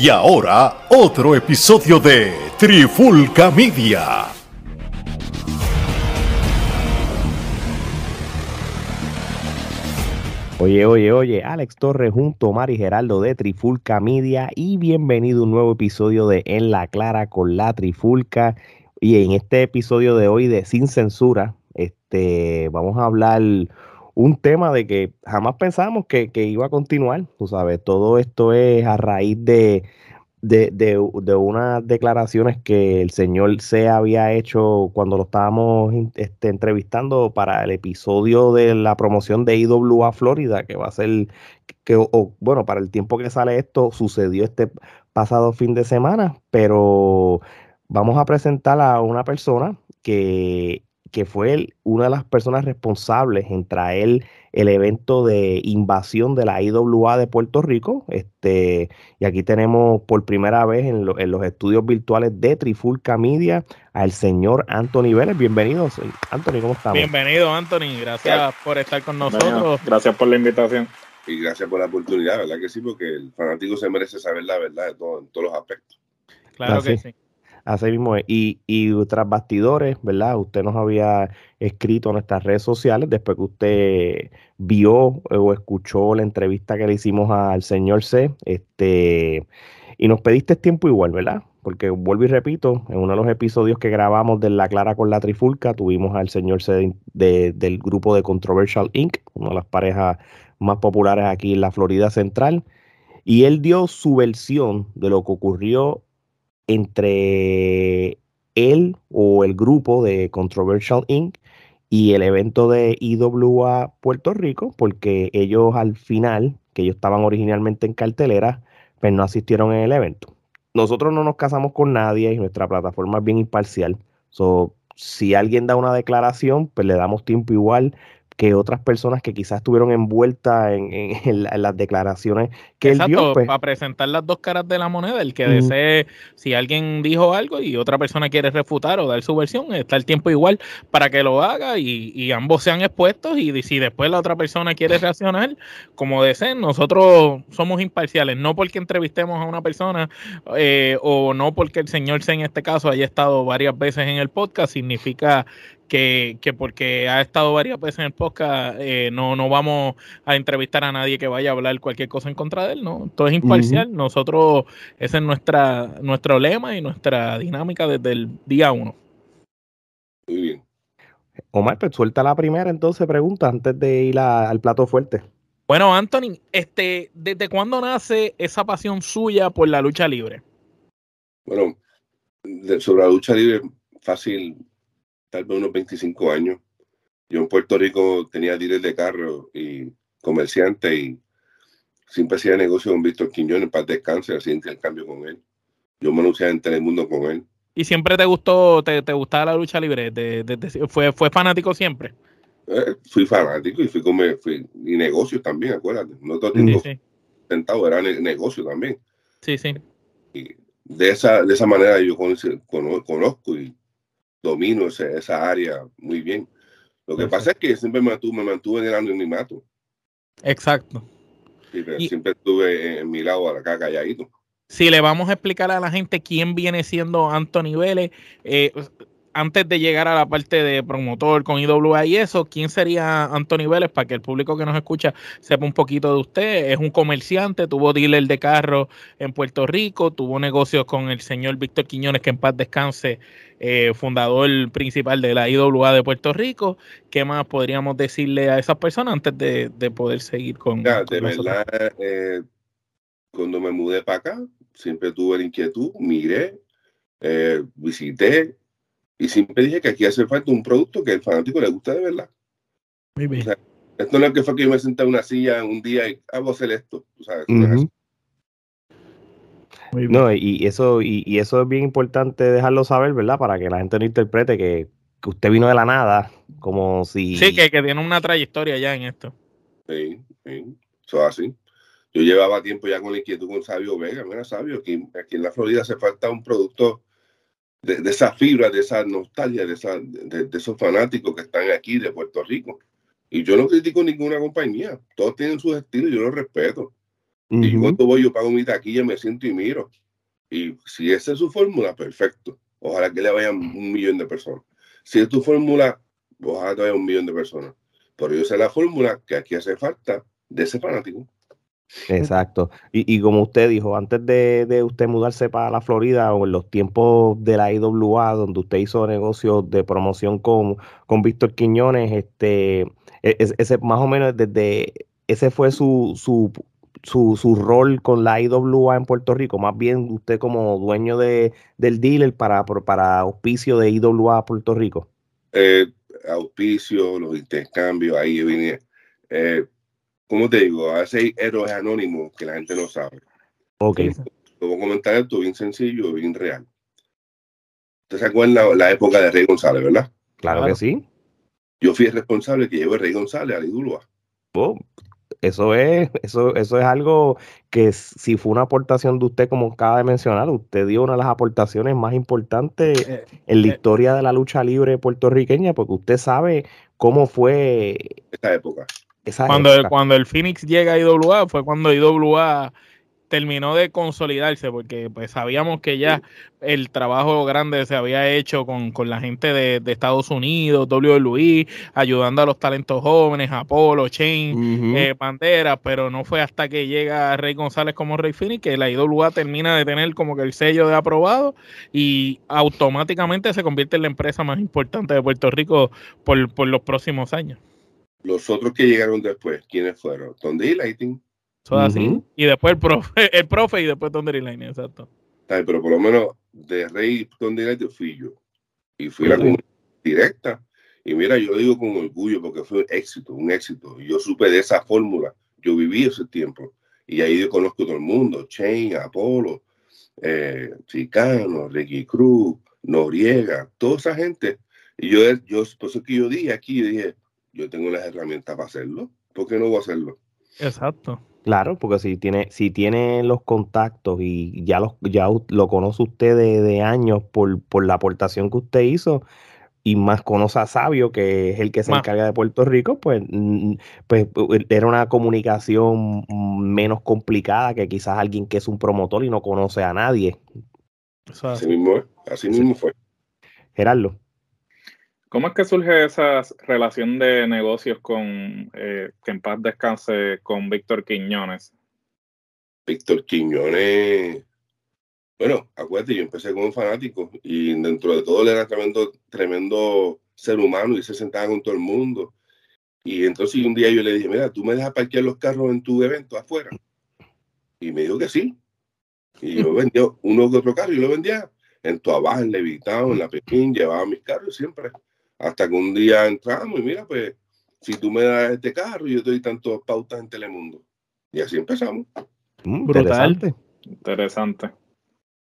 Y ahora, otro episodio de Trifulca Media. Oye, oye, oye, Alex Torres junto a Mari Geraldo de Trifulca Media y bienvenido a un nuevo episodio de En la Clara con la Trifulca. Y en este episodio de hoy de Sin Censura, este, vamos a hablar un tema de que jamás pensamos que, iba a continuar, tú sabes, todo esto es a raíz de, de, unas declaraciones que el señor C había hecho cuando lo estábamos este, entrevistando para el episodio de la promoción de IWA Florida, que va a ser, que, bueno, para el tiempo que sale esto, sucedió este pasado fin de semana, pero vamos a presentar a una persona que que fue una de las personas responsables en traer el evento de invasión de la IWA de Puerto Rico. Este, y aquí tenemos por primera vez en, los estudios virtuales de Trifulca Media al señor Anthony Vélez. Bienvenido, Anthony, ¿cómo estamos? Bienvenido, Anthony. Gracias por estar con nosotros. Gracias por la invitación. Y gracias por la oportunidad, ¿verdad que sí? Porque el fanático se merece saber la verdad de todo, en todos los aspectos. Claro que sí. Así mismo Y, y tras bastidores, ¿verdad? Usted nos había escrito en nuestras redes sociales después que usted vio o escuchó la entrevista que le hicimos al señor C. Este, y nos pediste tiempo igual, ¿verdad? Porque vuelvo y repito, en uno de los episodios que grabamos de La Clara con la Trifulca, tuvimos al señor C del grupo de Controversial Inc., una de las parejas más populares aquí en la Florida Central. Y él dio su versión de lo que ocurrió entre él o el grupo de Controversial Inc. y el evento de IWA Puerto Rico, porque ellos al final, que ellos estaban originalmente en cartelera, pues no asistieron en el evento. Nosotros no nos casamos con nadie y nuestra plataforma es bien imparcial. So, si alguien da una declaración, pues le damos tiempo igual que otras personas que quizás estuvieron envueltas en, las declaraciones que él dio. Pues. Para presentar las dos caras de la moneda, el que desee, si alguien dijo algo y otra persona quiere refutar o dar su versión, está el tiempo igual para que lo haga y, ambos sean expuestos y si después la otra persona quiere reaccionar, como deseen, nosotros somos imparciales, no porque entrevistemos a una persona eh, o no porque el señor C en este caso haya estado varias veces en el podcast, significa que, que, porque ha estado varias veces en el podcast, eh, no, no vamos a entrevistar a nadie que vaya a hablar cualquier cosa en contra de él, ¿no? Todo es imparcial. Nosotros, ese es nuestra, nuestro lema y nuestra dinámica desde el día uno. Muy bien. Omar, pues suelta la primera entonces pregunta antes de ir al plato fuerte. Bueno, Anthony, este, ¿desde cuándo nace esa pasión suya por la lucha libre? Bueno, sobre la lucha libre, fácil, tal vez unos 25 años. Yo en Puerto Rico tenía dealers de carro y comerciante y siempre hacía negocio con Víctor Quiñones para descansar, hacía intercambio con él. Yo me anunciaba en Telemundo con él. ¿Y siempre te gustó, te, te gustaba la lucha libre? fue, ¿Fue fanático siempre? Eh, fui fanático y fui como fui, y negocios también, acuérdate. No todo tiempo sentado, era negocio también. Sí, sí. Y de esa, de esa manera yo conozco y domino esa, área muy bien. Lo que pasa es que siempre me mantuve, me mantuve en el anonimato. Exacto. Siempre estuve en mi lado acá calladito. Si le vamos a explicar a la gente quién viene siendo Anthony Vélez, eh, antes de llegar a la parte de promotor con IWA y eso, ¿quién sería Anthony Vélez para que el público que nos escucha sepa un poquito de usted? Es un comerciante, tuvo dealer de carro en Puerto Rico, tuvo negocios con el señor Víctor Quiñones, que en paz descanse, eh, fundador principal de la IWA de Puerto Rico. ¿Qué más podríamos decirle a esas personas antes de, poder seguir con... Ya, de verdad, eh, cuando me mudé para acá, siempre tuve la inquietud, miré, eh, visité, y siempre dije que aquí hace falta un producto que el fanático le gusta de verdad. Muy bien. esto no es que fue que yo me senté en una silla un día y hago hacer esto. no, y eso, y, eso es bien importante dejarlo saber, ¿verdad? Para que la gente no interprete que, usted vino de la nada, como si. Sí, que, que tiene una trayectoria ya en esto. Sí, sí. Eso así. Yo llevaba tiempo ya con la inquietud con Sabio Vega. Mira, Sabio, aquí, aquí en la Florida hace falta un producto de, esa fibra, de esa nostalgia, de, esa, de, esos fanáticos que están aquí de Puerto Rico. Y yo no critico ninguna compañía, todos tienen sus estilos y yo los respeto. Y cuando voy, yo pago mi taquilla, me siento y miro. Y si esa es su fórmula, perfecto. Ojalá que le vayan un millón de personas. Si es tu fórmula, ojalá te vaya un millón de personas. Pero yo sé la fórmula que aquí hace falta de ese fanático. Exacto. Y, como usted dijo, antes de, usted mudarse para la Florida o en los tiempos de la IWA, donde usted hizo negocios de promoción con, con Víctor Quiñones, este, e, ese, más o menos desde ese fue su, su, su, rol con la IWA en Puerto Rico, más bien usted como dueño de, del dealer para, para auspicio de IWA Puerto Rico. Eh, auspicio, los intercambios, ahí vine. Eh, como te digo, a veces hay héroes anónimos que la gente no sabe. Ok. Te voy a comentar esto bien sencillo, bien real. ¿Usted se acuerda la época de Rey González, verdad? Claro, que sí. Yo fui el responsable que llevó a Rey González a IWA. Oh, eso es, eso, eso es algo que si fue una aportación de usted, como acaba de mencionar, usted dio una de las aportaciones más importantes eh, en la eh. historia de la lucha libre puertorriqueña, porque usted sabe cómo fue esta época. Cuando, el, cuando el Phoenix llega a IWA, fue cuando IWA terminó de consolidarse porque pues sabíamos que ya el trabajo grande se había hecho con, la gente de, Estados Unidos, WWE, ayudando a los talentos jóvenes, Apolo, Chain, uh pero no fue hasta que llega Rey González como Rey Phoenix que la IWA termina de tener como que el sello de aprobado y automáticamente se convierte en la empresa más importante de Puerto Rico por, por los próximos años. Los otros que llegaron después, ¿quiénes fueron? Tony Lighting, así. Y después el profe, el profe y después Thunder Line, exacto. pero por lo menos de Rey Thunder Line fui yo. Y fui la comunidad directa. Y mira, yo lo digo con orgullo porque fue un éxito, un éxito. Yo supe de esa fórmula. Yo viví ese tiempo. Y ahí yo conozco a todo el mundo. Chain, Apolo, eh, Chicano, Ricky Cruz, Noriega, toda esa gente. Y yo, yo, por eso que yo dije aquí, dije, yo tengo las herramientas para hacerlo. ¿Por qué no voy a hacerlo? Exacto. Claro, porque si tiene, si tiene los contactos y ya, los, ya lo conoce usted de, años por, por, la aportación que usted hizo, y más conoce a Sabio, que es el que se encarga de Puerto Rico, pues, pues era una comunicación menos complicada que quizás alguien que es un promotor y no conoce a nadie. Así mismo, así mismo fue. Gerardo. ¿Cómo es que surge esa relación de negocios con, eh, que en paz descanse, con Víctor Quiñones? Víctor Quiñones, bueno, acuérdate, yo empecé como fanático y dentro de todo él era tremendo, tremendo ser humano y se sentaba con todo el mundo. Y entonces un día yo le dije, mira, ¿tú me dejas parquear los carros en tu evento afuera? Y me dijo que sí. Y yo vendía uno que otro carro y lo vendía en Tuabaj, en Levitado, en La Pepín, llevaba mis carros siempre. Hasta que un día entramos y mira, pues, si tú me das este carro, yo te doy tantas pautas en Telemundo. Y así empezamos. Mm, brutal. Interesante.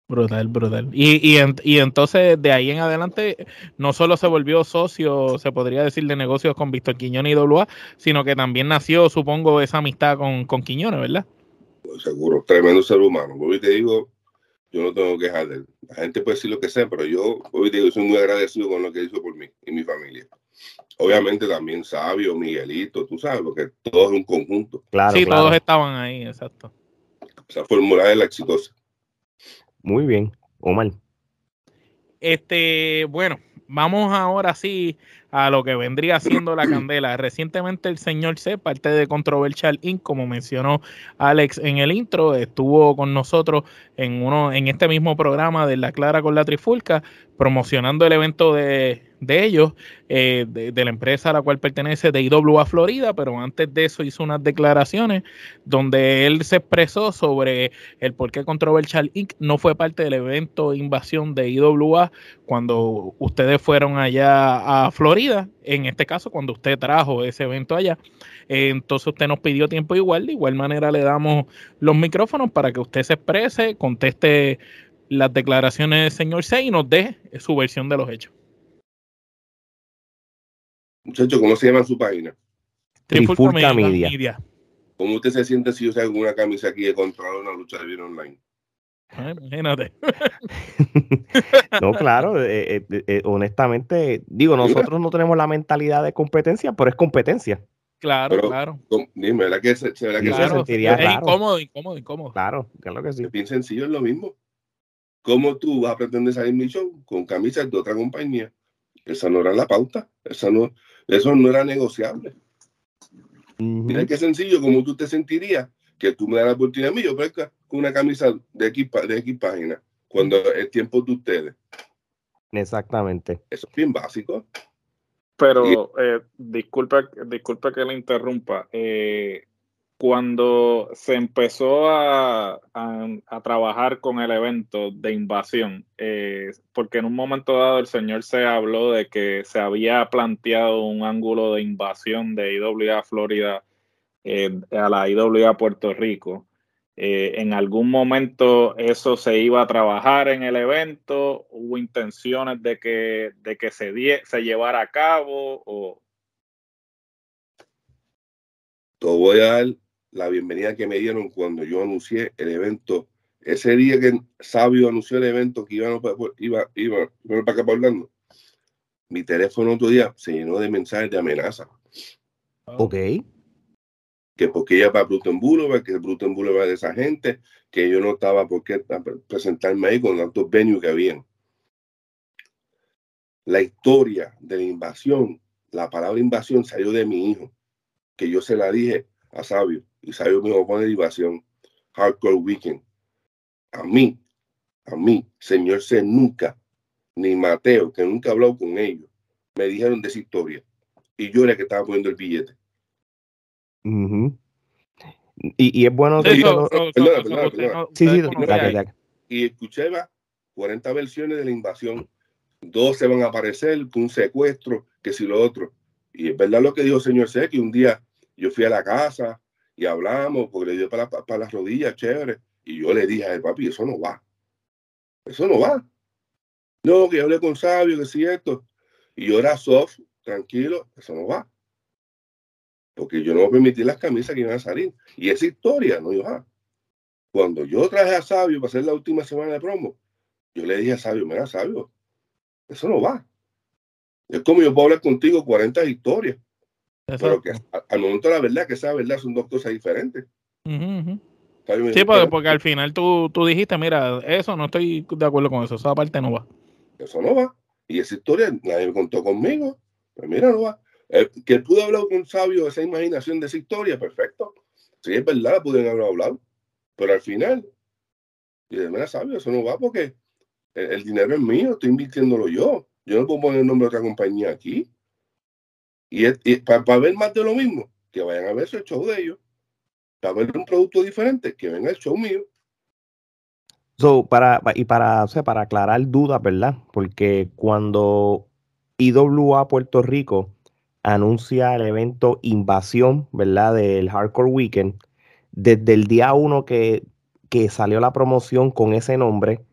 Brutal, brutal. Y, y, y, entonces de ahí en adelante no solo se volvió socio, se podría decir, de negocios con Víctor Quiñones y WA, sino que también nació, supongo, esa amistad con, con Quiñones, ¿verdad? Pues seguro, tremendo ser humano. Hoy te digo, yo no tengo que dejar de él. La gente puede decir lo que sea, pero yo hoy digo, soy muy agradecido con lo que hizo por mí y mi familia. Obviamente también Sabio, Miguelito, tú sabes, porque todo es un conjunto. Claro, sí, todos estaban ahí, exacto. Esa fórmula es la exitosa. Muy bien, Omar. Este, bueno, vamos ahora sí a lo que vendría siendo la candela. Recientemente el señor C, parte de Controversial Inc., como mencionó Alex en el intro, estuvo con nosotros en uno en este mismo programa de La Clara con la Trifulca, promocionando el evento de de ellos, eh, de, la empresa a la cual pertenece, de IWA Florida, pero antes de eso hizo unas declaraciones donde él se expresó sobre el por qué Controversial Inc. no fue parte del evento invasión de IWA cuando ustedes fueron allá a Florida, en este caso cuando usted trajo ese evento allá. entonces usted nos pidió tiempo igual, de igual manera le damos los micrófonos para que usted se exprese, conteste las declaraciones del señor C y nos dé su versión de los hechos. Muchachos, ¿cómo se llama su página? Trifulca Media. ¿Cómo usted se siente si usa alguna camisa aquí de controlar una lucha de vida online? imagínate. no, claro, eh, eh, eh, honestamente, digo, nosotros no tenemos la mentalidad de competencia, pero es competencia. Claro, Pero, claro. Dime, ¿verdad que, se, ¿verdad que se- sentiría es raro. incómodo, incómodo, incómodo. Claro, claro que sí. es bien sencillo, es lo mismo. ¿Cómo tú vas a pretender salir en mi show con camisas de otra compañía? Esa no era la pauta, esa no, eso no era negociable. Mira qué sencillo, como tú te sentirías que tú me das la oportunidad a mí, yo con una camisa de X, de X página, cuando es tiempo de ustedes. Exactamente. Eso es bien básico. Pero, eh, disculpa, disculpa que le interrumpa. Eh, cuando se empezó a, a- trabajar con el evento de invasión, eh, porque en un momento dado el señor se habló de que se había planteado un ángulo de invasión de IWA Florida eh, a la IWA Puerto Rico. Eh, en algún momento eso se iba a trabajar en el evento, hubo intenciones de que, de que se, die- se llevara a cabo o Te voy a dar la bienvenida que me dieron cuando yo anuncié el evento. Ese día que Sabio anunció el evento que iba, iba, iba, iba para acá para Orlando, mi teléfono otro día se llenó de mensajes de amenaza. Ok. que porque ella va a Bruton Boulevard, que Bruton Boulevard de esa gente, que yo no estaba por qué presentarme ahí con tantos venues que habían. La historia de la invasión, la palabra invasión salió de mi hijo, que yo se la dije a Sabio, y Sabio me pone invasión, Hardcore Weekend. A mí, a mí, señor C, nunca, ni Mateo, que nunca he hablado con ellos, me dijeron de esa historia. Y yo era el que estaba poniendo el billete. Ujú. y, y es bueno que- y escuché va, 40 versiones de la invasión. Dos se van a aparecer, un secuestro, que si lo otro. Y es verdad lo que dijo el señor C, que un día yo fui a la casa y hablamos, porque le dio para, las rodillas, chévere. Y yo le dije a él, papi, eso no va. Eso no va. No, que yo hablé con Sabio, que si esto. Y yo era soft, tranquilo, eso no va. Porque yo no voy a permitir las camisas que iban a salir. Y esa historia no iba. Cuando yo traje a Sabio para hacer la última semana de promo, yo le dije a Sabio, mira, Sabio, eso no va. Es como yo puedo hablar contigo 40 historias, pero que a- al momento de la verdad, que esa verdad son dos cosas diferentes. Me Sí, porque, "Mira, porque al final tú, tú dijiste, mira, eso no estoy de acuerdo con eso, esa parte no va. Eso no va. Y esa historia nadie me contó conmigo. Pues mira, no va. Eh, que él pudo hablar con Sabio esa imaginación de esa historia, perfecto. Sí, es verdad, la pudieron haber hablado. Pero al final, y de mira, Sabio, eso no va porque el, el dinero es mío, estoy invirtiéndolo yo. Yo no puedo poner el nombre de otra compañía aquí. Y, para ver más de lo mismo, que vayan a ver el show de ellos. Para ver un producto diferente, que venga el show mío. So, para, y para, o sea, para aclarar dudas, ¿verdad? Porque cuando IWA Puerto Rico anuncia el evento Invasión, ¿verdad? Del Hardcore Weekend, desde el día uno que, que salió la promoción con ese nombre,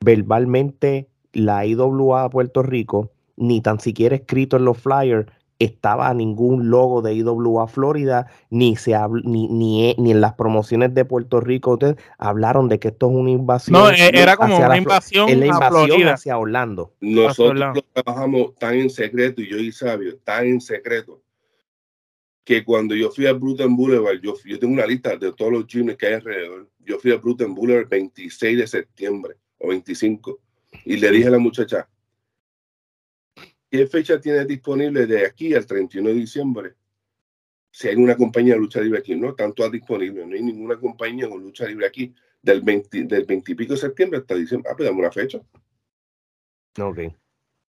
verbalmente la IWA Puerto Rico, ni tan siquiera escrito en los flyers, estaba ningún logo de IWA Florida, ni se habl- ni, ni, ni en las promociones de Puerto Rico ustedes hablaron de que esto es una invasión. No, e- era como una invasión la invasión Florida. hacia Orlando. Nosotros Orlando. lo trabajamos tan en secreto, y yo y Sabio, tan en secreto, que cuando yo fui a Bruton Boulevard, yo, yo tengo una lista de todos los gyms que hay alrededor. Yo fui a Bruton Boulevard el 26 de septiembre o 25 y le dije a la muchacha, ¿qué fecha tienes disponible de aquí al 31 de diciembre? Si hay una compañía de lucha libre aquí, no, tanto disponible, no hay ninguna compañía con lucha libre aquí del 20, del 20 y pico de septiembre hasta diciembre. Ah, pues dame una fecha. Ok.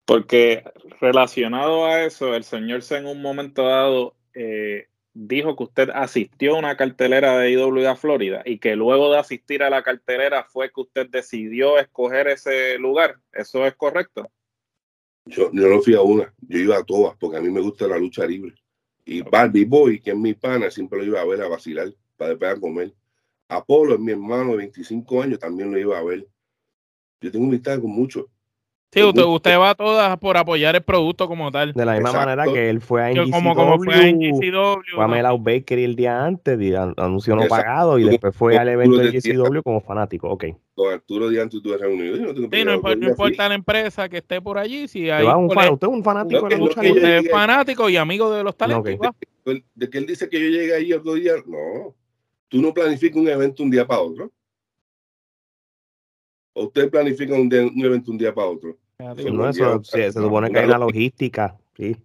Porque relacionado a eso, el señor C en un momento dado eh, dijo que usted asistió a una cartelera de IWA Florida y que luego de asistir a la cartelera fue que usted decidió escoger ese lugar. ¿Eso es correcto? Yo, yo no fui a una, yo iba a todas, porque a mí me gusta la lucha libre. Y Barbie Boy, que es mi pana, siempre lo iba a ver a vacilar, para después a comer. Apolo es mi hermano de 25 años, también lo iba a ver. Yo tengo amistad con muchos. Sí, usted, usted va a todas por apoyar el producto como tal. De la misma Exacto. manera que él fue a NGCW, como, como fue en GCW. fue a ¿no? Melau Bakery el día antes, y an- anuncio no pagado, y después fue al evento de. GCW como fanático. Ok. Con Arturo Díaz tú eres reunido. Yo no tengo Sí, no, importa, no la empresa que esté por allí, si hay un fan- usted es un fanático No, de la lucha libre. usted es fanático y amigo de los talentos, va. él, de que él dice que yo llegué ahí otro día, no. Tú no planificas un evento un día para otro. ¿O usted planifica un, de- un evento un día para otro? Sí, no, eso, sí, se supone que hay una logística, sí.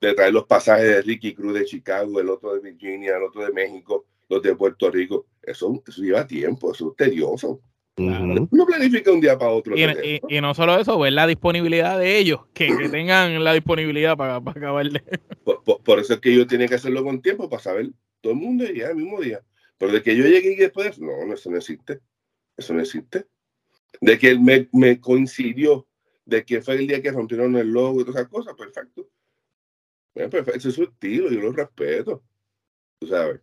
De traer los pasajes de Ricky Cruz de Chicago, el otro de Virginia, el otro de México, los de Puerto Rico. Eso, eso lleva tiempo, eso es tedioso. Ujú. No planifica un día para otro. Y, no solo eso, ver la disponibilidad de ellos, que, que tengan la disponibilidad para, para acabar de. Por, por- por eso es que yo tenía que hacerlo con tiempo para saber todo el mundo ya el mismo día. Pero de que yo llegué y después, no, no, eso no existe. Eso no existe. De que me, me coincidió, de que fue el día que rompieron el logo y todas esas cosas, perfecto. Ese es su estilo, yo lo respeto. Tú sabes.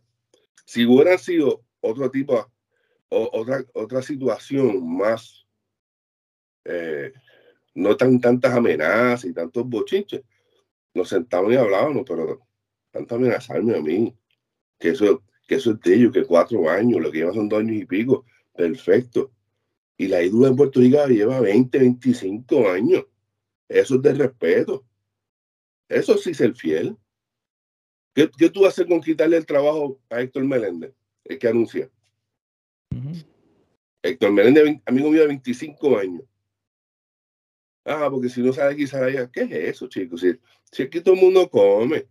Si hubiera sido otro tipo, o, otra, otra situación más, eh, no tan tantas amenazas y tantos bochinches, nos sentábamos y hablábamos, pero tanto amenazarme a mí, que eso, que eso es de ellos, que cuatro años, lo que lleva son dos años y pico, perfecto. Y la ídula en Puerto Rico lleva 20, 25 años. Eso es de respeto. Eso sí ser fiel. ¿Qué, qué tú vas a hacer con quitarle el trabajo a Héctor Meléndez, el que anuncia? Héctor Meléndez, amigo mío de 25 años. Ah, porque si no sabe aquí, sabe allá. ¿Qué es eso, chicos? Si, si aquí todo el mundo come.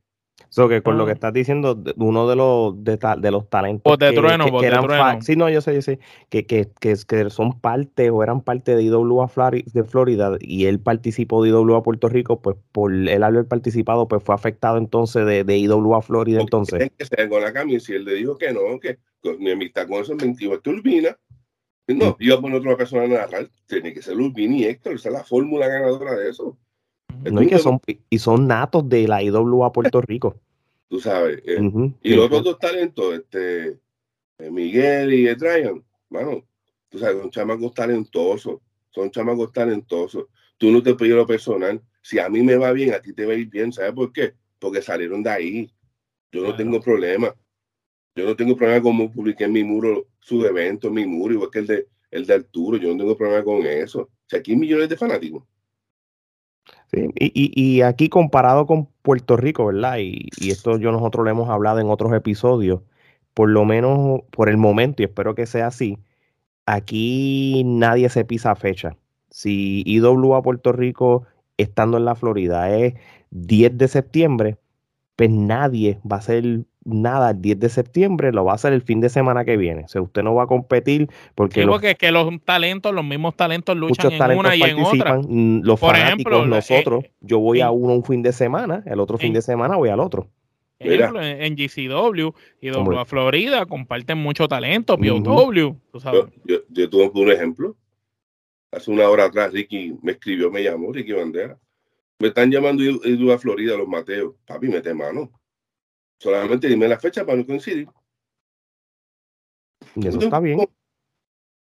So que con lo Ah. que estás diciendo, uno de los de, ta- de los talentos de que, trueno, que- voz que eran trueno. sí, no, yo sé, yo sé, que, que, que, que son parte o eran parte de IWA de Florida y él participó de IWA Puerto Rico, pues por él haber participado, pues fue afectado entonces de, de IWA Florida Porque entonces. que ser con la camisa y él le dijo que no, que con mi amistad con eso es mentira. Que Urbina, no, iba a poner otra persona a narrar, tiene que ser Urbina y Héctor, esa es la fórmula ganadora de eso. No, y que son, y son natos de la IWA Puerto Rico. Tú sabes. eh, y los otros dos talentos, este, eh, Miguel y Brian, mano, tú sabes, son chamacos talentosos, son chamacos talentosos. Tú no te pides lo personal. Si a mí me va bien, a ti te va a ir bien. ¿Sabes por qué? Porque salieron de ahí. Yo no Claro. tengo problema. Yo no tengo problema como publiqué en mi muro su evento, en mi muro, igual que el de, el de Arturo. Yo no tengo problema con eso. O sea, aquí hay millones de fanáticos. Sí, y, y, aquí comparado con Puerto Rico, ¿verdad? Y, y esto yo nosotros lo hemos hablado en otros episodios, por lo menos por el momento, y espero que sea así, aquí nadie se pisa fecha. Si IWA Puerto Rico, estando en la Florida, es 10 de septiembre, pues nadie va a hacer nada el 10 de septiembre, lo va a hacer el fin de semana que viene. O sea, usted no va a competir porque Sí, los porque es que los talentos, los mismos talentos luchan en talentos una y en otra. participan, mm, los Por fanáticos, ejemplo, la- nosotros, eh, yo voy a uno un fin de semana, el otro fin de semana voy al otro. Ejemplo, en, GCW y Hombre. W Florida comparten mucho talento. POW, tú sabes. Yo, yo, yo tuve un ejemplo. Hace una hora atrás, Ricky me escribió, me llamó, Ricky Bandera. Me están llamando y ido a Florida, los Mateos. Papi, mete mano. Solamente dime la fecha para no coincidir. Y eso está bien.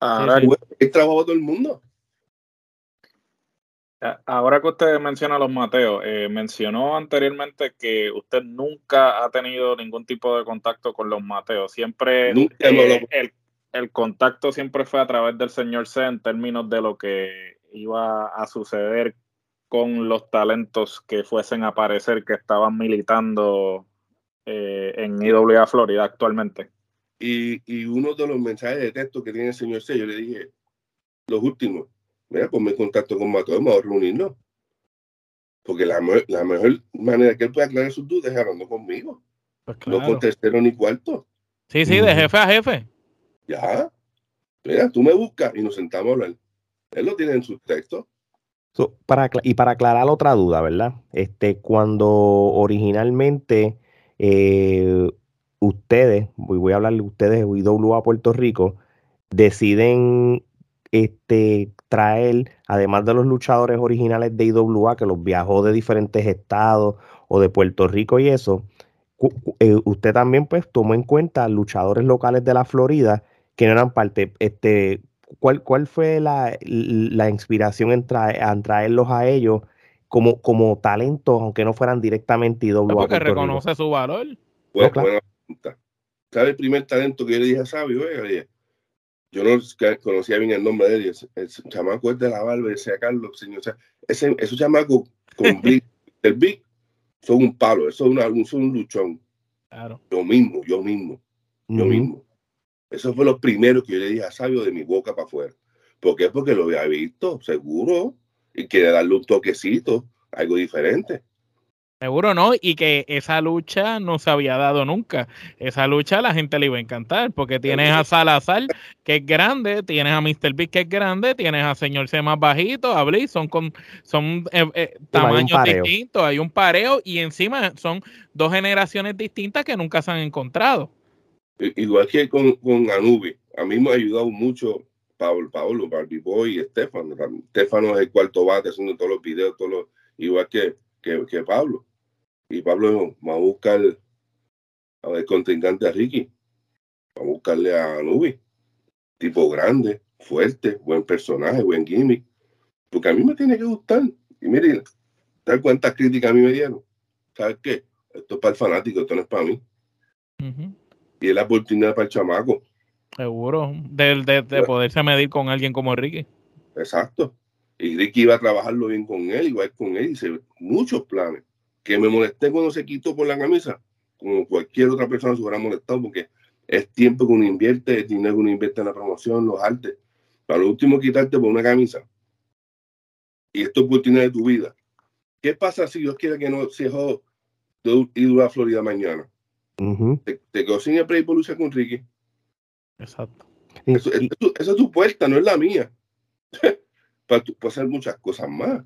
Ahora, Sí, trabajo todo el mundo. Ahora que usted menciona a los Mateos, eh, mencionó anteriormente que usted nunca ha tenido ningún tipo de contacto con los Mateos. Siempre Nunca eh, hablado. el, el contacto siempre fue a través del señor C en términos de lo que iba a suceder con los talentos que fuesen a aparecer que estaban militando eh, en IWA Florida actualmente. Y, y uno de los mensajes de texto que tiene el señor C, yo le dije, los últimos, mira, ponme en contacto con Mateo, vamos a reunirnos. Porque la, la mejor manera que él puede aclarar sus dudas es hablando conmigo, Pues no con tercero ni cuarto. Sí, sí, de jefe a jefe. Ya. Mira, tú me buscas y nos sentamos a hablar. Él lo tiene en sus textos. So, para, y para aclarar otra duda, ¿verdad? Este, cuando originalmente eh, ustedes, voy, a hablar de ustedes, IWA Puerto Rico, deciden este, traer, además de los luchadores originales de IWA, que los viajó de diferentes estados o de Puerto Rico y eso, eh, usted también pues tomó en cuenta luchadores locales de la Florida que no eran parte, este, ¿cuál, cuál fue la, la inspiración en traerlos a ellos como, como talentos, aunque no fueran directamente IWA Porque Puerto Rico? reconoce su valor. Claro. buena pregunta. ¿Sabe el primer talento que yo le dije a Sabio? Yo no conocía bien el nombre de él. El, chamaco es de la barba, decía Carlos, señor. O sea, ese, esos chamacos con Big, el Big son un palo, eso es, una, son un luchón. Claro. Yo mismo, yo mismo, yo mismo. Eso fue lo primero que yo le dije a Sabio de mi boca para afuera. ¿Por qué? Porque lo había visto, seguro, y quería darle un toquecito, algo diferente. Seguro no, y que esa lucha no se había dado nunca. Esa lucha a la gente le iba a encantar, porque tienes a Salazar, que es grande, tienes a Mr. Big, que es grande, tienes a Señor C más bajito, a Bliss, son con son eh, eh, tamaños distintos, hay un pareo, y encima son dos generaciones distintas que nunca se han encontrado. Igual que con, con Anubi. A mí me ha ayudado mucho Pablo, Pablo, Barbie Boy y Estefano. Estefano es el cuarto bate haciendo todos los videos, todos los, igual que, que, que Pablo. Y Pablo va a buscar a ver contrincante a Ricky. Va a buscarle a Anubi. Tipo grande, fuerte, buen personaje, buen gimmick. Porque a mí me tiene que gustar. Y mire, ¿sabes cuántas críticas a mí me dieron? ¿Sabes qué? Esto es para el fanático, esto no es para mí. Y es la oportunidad para el chamaco. Seguro, de, de, de poderse medir con alguien como Ricky. Exacto. Y Ricky iba a trabajarlo bien con él, igual con él, hice muchos planes. Que me molesté cuando se quitó por la camisa, como cualquier otra persona se hubiera molestado, porque es tiempo que uno invierte, es dinero que uno invierte en la promoción, los artes. Para lo último, quitarte por una camisa. Y esto es oportunidad de tu vida. ¿Qué pasa si Dios quiere que no se de ir a Florida mañana? Te, te quedo sin el play por luchar con Ricky. Exacto. Y- Eso, y- eso- esa es tu puerta, no es la mía. para tu- para hacer muchas cosas más.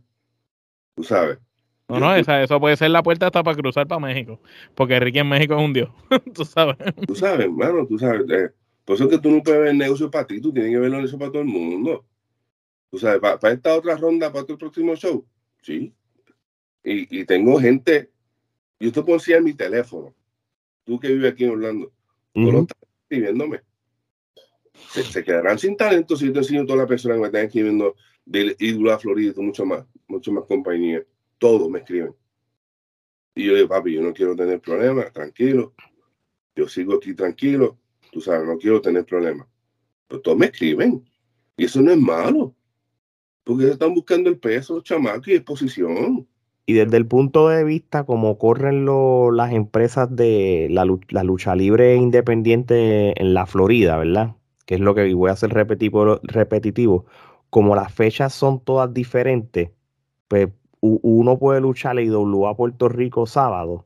Tú sabes. No, no, tú- esa, eso puede ser la puerta hasta para cruzar para México, porque Ricky en México es un dios, tú sabes. Tú sabes, hermano, tú sabes. eh, por eso es que tú no puedes ver el negocio para ti, tú tienes que ver el negocio para todo el mundo. Tú sabes, para, esta otra ronda, para tu próximo show, sí. Y, y tengo gente, yo te puedo enseñar mi teléfono. Tú que vives aquí en Orlando, tú lo ujú. estás escribiéndome. Se, quedarán sin talento si yo te enseño todas las personas que me están escribiendo del ídolo a Florida y mucho más, mucho más compañías. Todos me escriben. Y yo digo, papi, yo no quiero tener problemas, tranquilo. Yo sigo aquí tranquilo. Tú sabes, no quiero tener problemas. Pero todos me escriben. Y eso no es malo. Porque están buscando el peso, los chamacos y exposición. Y desde el punto de vista como corren lo- las empresas de la, la lucha libre independiente en la Florida, ¿verdad? Que es lo que voy a hacer repetitivo, repetitivo. Como las fechas son todas diferentes, pues uno puede luchar IWA Puerto Rico sábado.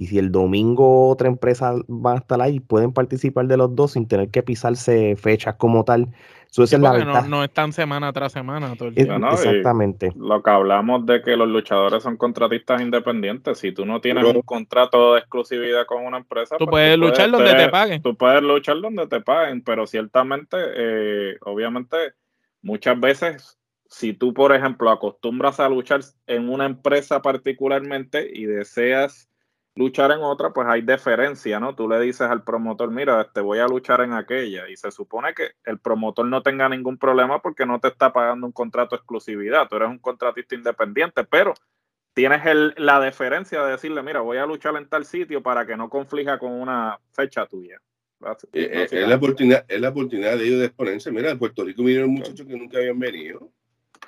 Y si el domingo otra empresa va a estar ahí, pueden participar de los dos sin tener que pisarse fechas como tal. Eso esa es la no, no están semana tras semana todo el Es- tiempo. no, y- exactamente. Lo que hablamos de que los luchadores son contratistas independientes. Si tú no tienes Pero- un contrato de exclusividad con una empresa, Tú pues puedes luchar donde te paguen. Tú puedes luchar donde te paguen, pero ciertamente, eh, obviamente, muchas veces, si tú, por ejemplo, acostumbras a luchar en una empresa particularmente y deseas luchar en otra, pues hay deferencia, ¿no? Tú le dices al promotor, mira, te voy a luchar en aquella, y se supone que el promotor no tenga ningún problema porque no te está pagando un contrato de exclusividad, tú eres un contratista independiente, pero tienes el- la deferencia de decirle, mira, voy a luchar en tal sitio para que no conflija con una fecha tuya. Eh, eh, es, la oportunidad, es la oportunidad de ellos de exponerse. Mira, en Puerto Rico vinieron muchachos que nunca habían venido.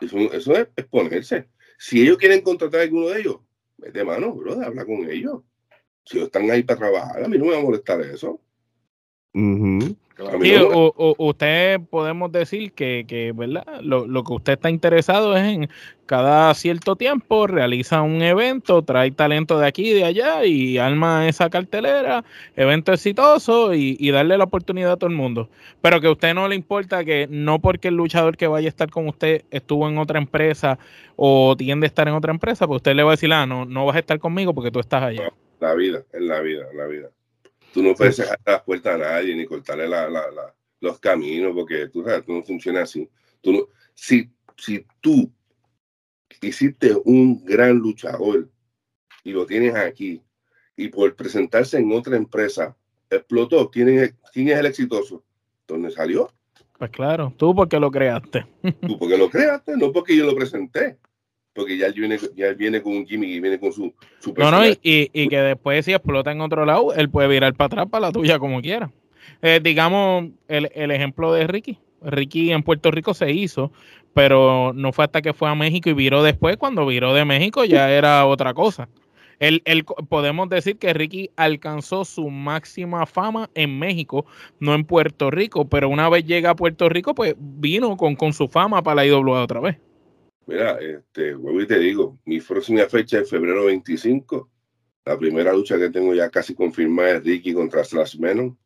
Eso, eso es exponerse. Si ellos quieren contratar a alguno de ellos, vete mano, bro, habla con ellos. Si ellos están ahí para trabajar, a mí no me va a molestar eso. Ujú. A mí Sí, no me- u- u- usted podemos decir que, que ¿verdad? Lo, lo que usted está interesado es en cada cierto tiempo realiza un evento, trae talento de aquí y de allá y arma esa cartelera, evento exitoso y, y darle la oportunidad a todo el mundo. Pero que a usted no le importa que no porque el luchador que vaya a estar con usted estuvo en otra empresa o tiende a estar en otra empresa, pues usted le va a decir, ah, no, no vas a estar conmigo porque tú estás allá. La vida, en la vida, en la vida. Tú no puedes cerrar las puertas a nadie ni cortarle la- la- la- los caminos porque tú sabes, tú no funciona así. Tú no, si, si tú hiciste un gran luchador y lo tienes aquí y por presentarse en otra empresa explotó, ¿quién es, quién es el exitoso? ¿Dónde salió? Pues claro, tú porque lo creaste. Tú porque lo creaste, no porque yo lo presenté. Porque ya él viene, ya él viene con un gimmick y viene con su, su No, no, y, y- y que después si explota en otro lado, él puede virar para atrás para la tuya como quiera. Eh, digamos el, el ejemplo de Ricky. Ricky en Puerto Rico se hizo, pero no fue hasta que fue a México y viró después. Cuando viró de México ya era otra cosa. él, él, podemos decir que Ricky alcanzó su máxima fama en México, no en Puerto Rico, pero una vez llega a Puerto Rico, pues vino con, con su fama para la IWA otra vez. Mira, este, vuelvo y te digo, mi próxima fecha es febrero 25. La primera lucha que tengo ya casi confirmada es Ricky contra Slash Menon.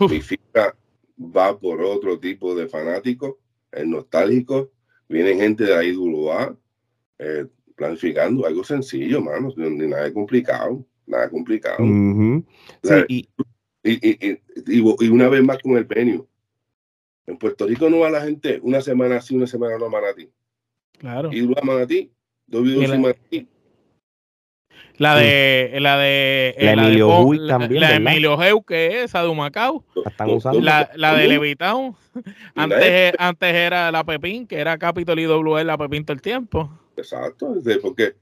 Mi ficha va por otro tipo de fanático, el nostálgico. Viene gente de la IWA eh, planificando algo sencillo, mano, ni nada complicado, nada complicado. y, y, una vez más con el venio. En Puerto Rico no va la gente una semana así, una semana no a ti. Claro. Y a Manatí, dos videos la, Manatí. La de, la de, la, Emilio de, también. La, de Emilio Heu, que es esa de Macao. La están usando. La, la de Levitown. Antes, antes era la Pepín, que era Capitol IWL, la Pepín todo el tiempo. Exacto, porque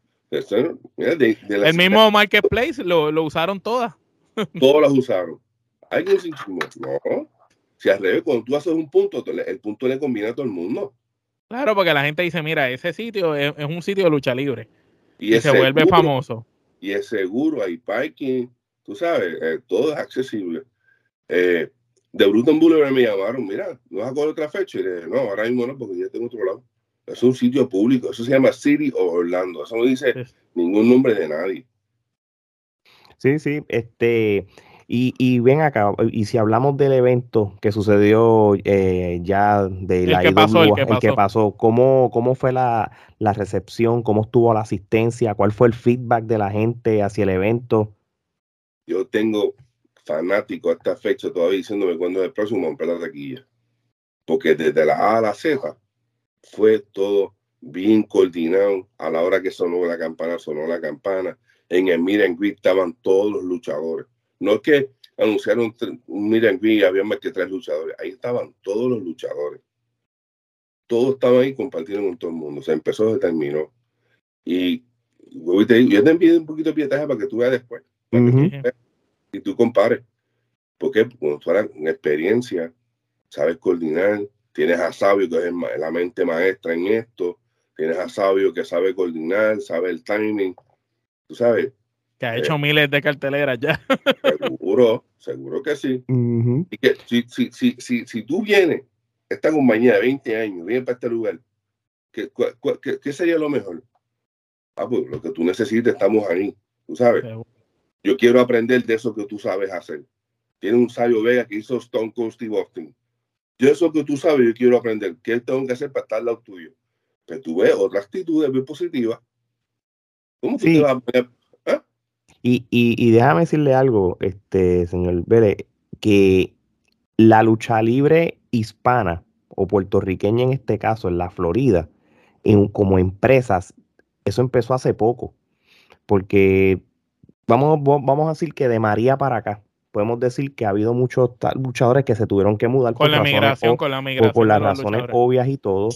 mira, de, de el mismo Marketplace lo, lo usaron todas. Todas las usaron. Hay que no. Si al revés, cuando tú haces un punto, el punto le combina a todo el mundo. Claro, porque la gente dice, mira, ese sitio es, un sitio de lucha libre. Y, se vuelve famoso. Y es seguro, hay parking, tú sabes, eh, todo es accesible. Eh, de Bruton Boulevard me llamaron, mira, ¿no vas a coger otra fecha? Y le dije, no, ahora mismo no, porque ya tengo otro lado. Es un sitio público, eso se llama City of Orlando, eso no dice ningún nombre de nadie. Sí, sí, este, y, y, ven acá, y si hablamos del evento que sucedió eh, ya de la el que, pasó, el, que, pasó. ¿cómo, cómo fue la, la, recepción? ¿Cómo estuvo la asistencia? ¿Cuál fue el feedback de la gente hacia el evento? Yo tengo fanático a esta fecha todavía diciéndome cuándo es el próximo a la taquilla. Porque desde la A a la Z fue todo bien coordinado. A la hora que sonó la campana, sonó la campana. En el Miren Greet estaban todos los luchadores no es que anunciaron un miren y había más que tres luchadores. Ahí estaban todos los luchadores. Todos estaban ahí compartiendo con todo el mundo. Se empezó, se terminó. Y yo te, yo te envío un poquito de pietaje para que tú veas después. y tú compares. Porque cuando tú eres una experiencia, sabes coordinar, tienes a Sabio que es la mente maestra en esto, tienes a Sabio que sabe coordinar, sabe el timing, tú sabes, que ha hecho miles de carteleras ya. Seguro, seguro que sí. Y que si, si, si, si, si tú vienes, esta compañía de 20 años, vienes para este lugar, ¿qué, qué, sería lo mejor? Ah, pues lo que tú necesites, estamos ahí, tú sabes. Yo quiero aprender de eso que tú sabes hacer. Tiene un sabio Vega que hizo Stone Cold Steve Austin. Yo eso que tú sabes, yo quiero aprender. ¿Qué tengo que hacer para estar al lado tuyo? Que tú ves otra actitud muy positiva. ¿Cómo tú te vas a poner y, y, déjame decirle algo, este señor Vélez, que la lucha libre hispana o puertorriqueña en este caso, en la Florida, en, como empresas, eso empezó hace poco. Porque vamos, vamos a decir que de María para acá, podemos decir que ha habido muchos luchadores que se tuvieron que mudar con la migración, con la migración, por las razones obvias y todo.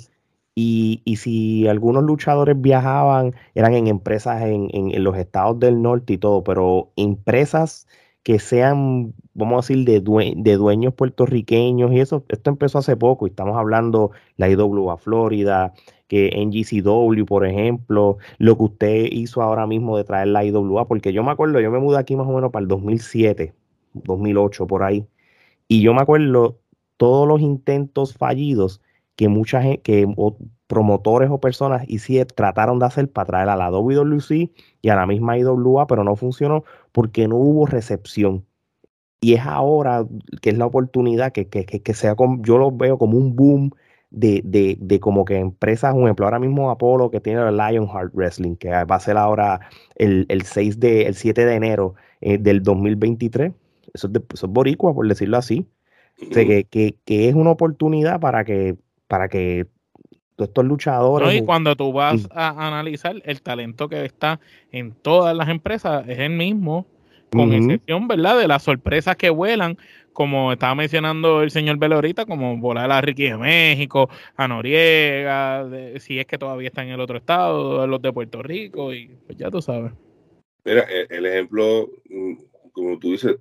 Y, y, si algunos luchadores viajaban, eran en empresas en, en, los estados del norte y todo, pero empresas que sean, vamos a decir, de, de dueños puertorriqueños y eso, esto empezó hace poco y estamos hablando la IWA Florida, que en GCW, por ejemplo, lo que usted hizo ahora mismo de traer la IWA, porque yo me acuerdo, yo me mudé aquí más o menos para el 2007, 2008, por ahí, y yo me acuerdo todos los intentos fallidos que mucha gente, que promotores o personas hicieron, trataron de hacer para traer a la WWC y a la misma IWA, pero no funcionó porque no hubo recepción. Y es ahora que es la oportunidad que, que, que, sea, como, yo lo veo como un boom de, de, de, como que empresas, un ejemplo, ahora mismo Apolo que tiene el Lionheart Wrestling, que va a ser ahora el, el 6 de, el 7 de enero eh, del 2023. Eso es, de, eso es boricua, por decirlo así. O sea, que, que, que, es una oportunidad para que para que todos estos luchadores. y cuando tú vas a analizar el talento que está en todas las empresas, es el mismo, con excepción, ¿verdad?, de las sorpresas que vuelan, como estaba mencionando el señor Belorita, como volar a Ricky de México, a Noriega, si es que todavía está en el otro estado, los de Puerto Rico, y pues ya tú sabes. Mira, e, el, ejemplo, mm, como tú dices,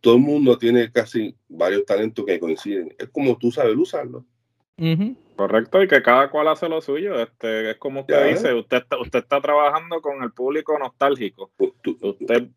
todo el mundo tiene casi varios talentos que coinciden. Es como tú sabes usarlo Correcto, y que cada cual hace lo suyo. Este, es como usted dice, usted está, usted está trabajando con el público nostálgico. Usted,